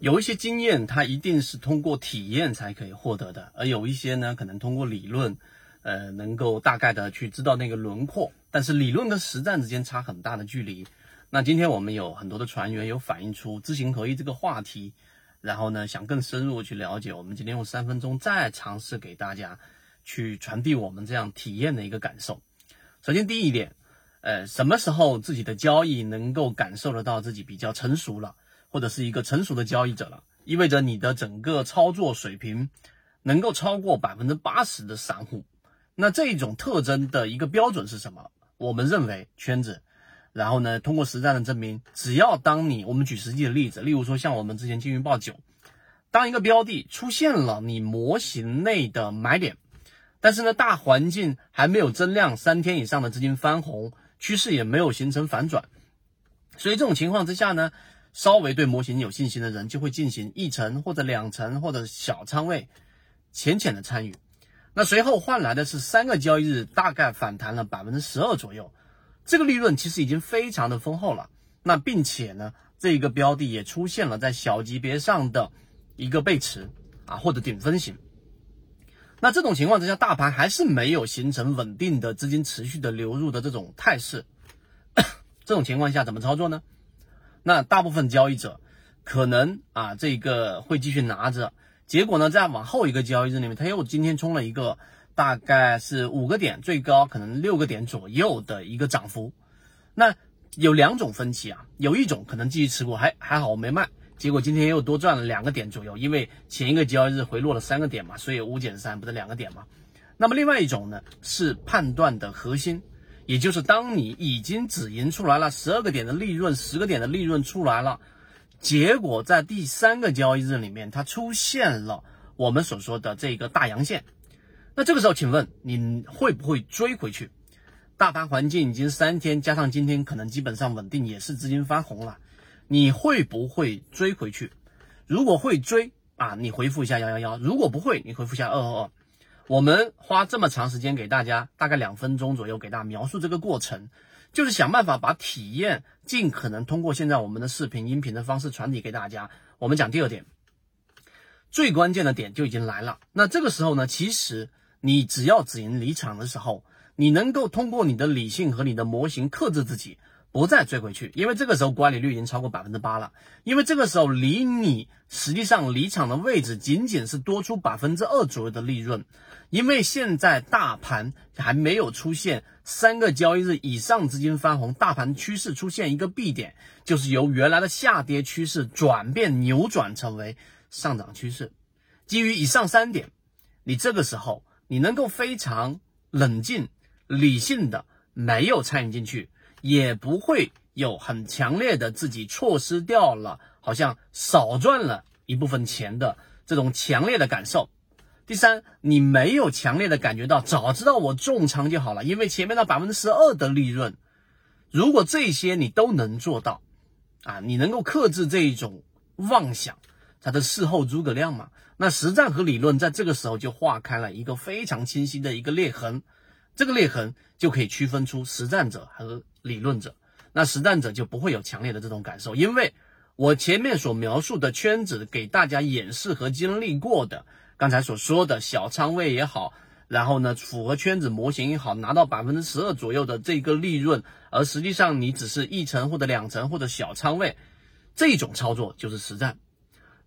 有一些经验，它一定是通过体验才可以获得的，而有一些呢，可能通过理论，呃，能够大概的去知道那个轮廓，但是理论跟实战之间差很大的距离。那今天我们有很多的船员有反映出知行合一这个话题，然后呢，想更深入去了解，我们今天用三分钟再尝试给大家去传递我们这样体验的一个感受。首先第一点。呃，什么时候自己的交易能够感受得到自己比较成熟了，或者是一个成熟的交易者了？意味着你的整个操作水平能够超过百分之八十的散户。那这种特征的一个标准是什么？我们认为圈子。然后呢，通过实战的证明，只要当你我们举实际的例子，例如说像我们之前金鱼报九，当一个标的出现了你模型内的买点，但是呢，大环境还没有增量三天以上的资金翻红。趋势也没有形成反转，所以这种情况之下呢，稍微对模型有信心的人就会进行一层或者两层或者小仓位浅浅的参与，那随后换来的是三个交易日大概反弹了百分之十二左右，这个利润其实已经非常的丰厚了。那并且呢，这一个标的也出现了在小级别上的一个背驰啊或者顶分型。那这种情况之下，大盘还是没有形成稳定的资金持续的流入的这种态势。这种情况下怎么操作呢？那大部分交易者可能啊，这个会继续拿着，结果呢，再往后一个交易日里面，他又今天冲了一个大概是五个点，最高可能六个点左右的一个涨幅。那有两种分歧啊，有一种可能继续持股，还还好我没卖。结果今天又多赚了两个点左右，因为前一个交易日回落了三个点嘛，所以五减三不是两个点嘛。那么另外一种呢是判断的核心，也就是当你已经止盈出来了十二个点的利润，十个点的利润出来了，结果在第三个交易日里面它出现了我们所说的这个大阳线，那这个时候请问你会不会追回去？大盘环境已经三天加上今天可能基本上稳定，也是资金翻红了。你会不会追回去？如果会追啊，你回复一下幺幺幺；如果不会，你回复一下二二二。我们花这么长时间给大家，大概两分钟左右给大家描述这个过程，就是想办法把体验尽可能通过现在我们的视频、音频的方式传递给大家。我们讲第二点，最关键的点就已经来了。那这个时候呢，其实你只要止盈离场的时候，你能够通过你的理性和你的模型克制自己。不再追回去，因为这个时候管理率已经超过百分之八了。因为这个时候离你实际上离场的位置仅仅是多出百分之二左右的利润。因为现在大盘还没有出现三个交易日以上资金翻红，大盘趋势出现一个 B 点，就是由原来的下跌趋势转变扭转成为上涨趋势。基于以上三点，你这个时候你能够非常冷静、理性的没有参与进去。也不会有很强烈的自己错失掉了，好像少赚了一部分钱的这种强烈的感受。第三，你没有强烈的感觉到，早知道我重仓就好了，因为前面的百分之十二的利润，如果这些你都能做到，啊，你能够克制这一种妄想，它的事后诸葛亮嘛，那实战和理论在这个时候就划开了一个非常清晰的一个裂痕。这个裂痕就可以区分出实战者和理论者。那实战者就不会有强烈的这种感受，因为我前面所描述的圈子给大家演示和经历过的，刚才所说的小仓位也好，然后呢符合圈子模型也好，拿到百分之十二左右的这个利润，而实际上你只是一层或者两层或者小仓位，这种操作就是实战。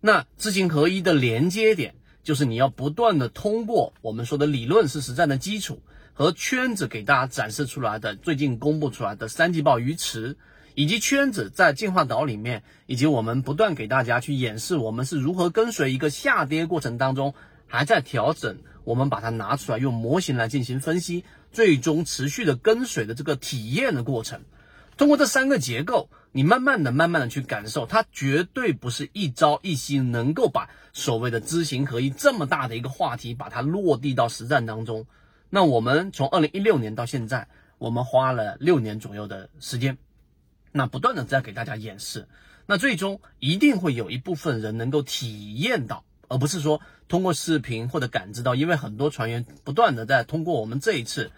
那知行合一的连接点，就是你要不断的通过我们说的理论是实战的基础。和圈子给大家展示出来的最近公布出来的三季报鱼池，以及圈子在进化岛里面，以及我们不断给大家去演示我们是如何跟随一个下跌过程当中还在调整，我们把它拿出来用模型来进行分析，最终持续的跟随的这个体验的过程。通过这三个结构，你慢慢的、慢慢的去感受，它绝对不是一朝一夕能够把所谓的知行合一这么大的一个话题把它落地到实战当中。那我们从二零一六年到现在，我们花了六年左右的时间，那不断的在给大家演示，那最终一定会有一部分人能够体验到，而不是说通过视频或者感知到，因为很多船员不断的在通过我们这一次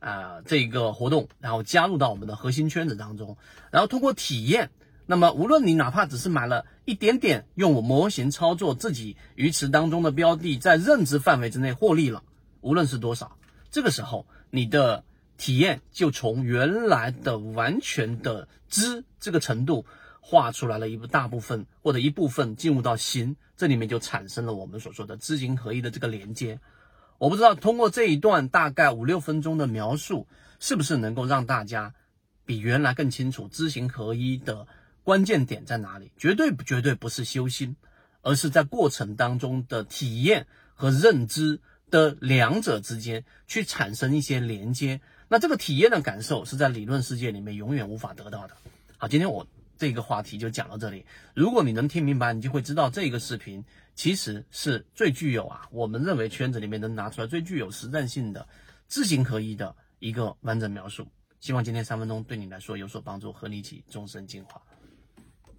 啊这个活动，然后加入到我们的核心圈子当中，然后通过体验那么无论你哪怕只是买了一点点，用我模型操作自己鱼池当中的标的，在认知范围之内获利了，无论是多少，这个时候你的体验就从原来的完全的知这个程度，画出来了一部大部分或者一部分进入到行，这里面就产生了我们所说的知行合一的这个连接。我不知道通过这一段大概五六分钟的描述，是不是能够让大家比原来更清楚知行合一的。关键点在哪里？绝对绝对不是修心，而是在过程当中的体验和认知的两者之间去产生一些连接。那这个体验的感受是在理论世界里面永远无法得到的。好，今天我这个话题就讲到这里。如果你能听明白，你就会知道这个视频其实是最具有啊，我们认为圈子里面能拿出来最具有实战性的知行合一的一个完整描述。希望今天三分钟对你来说有所帮助，和你一起终身进化。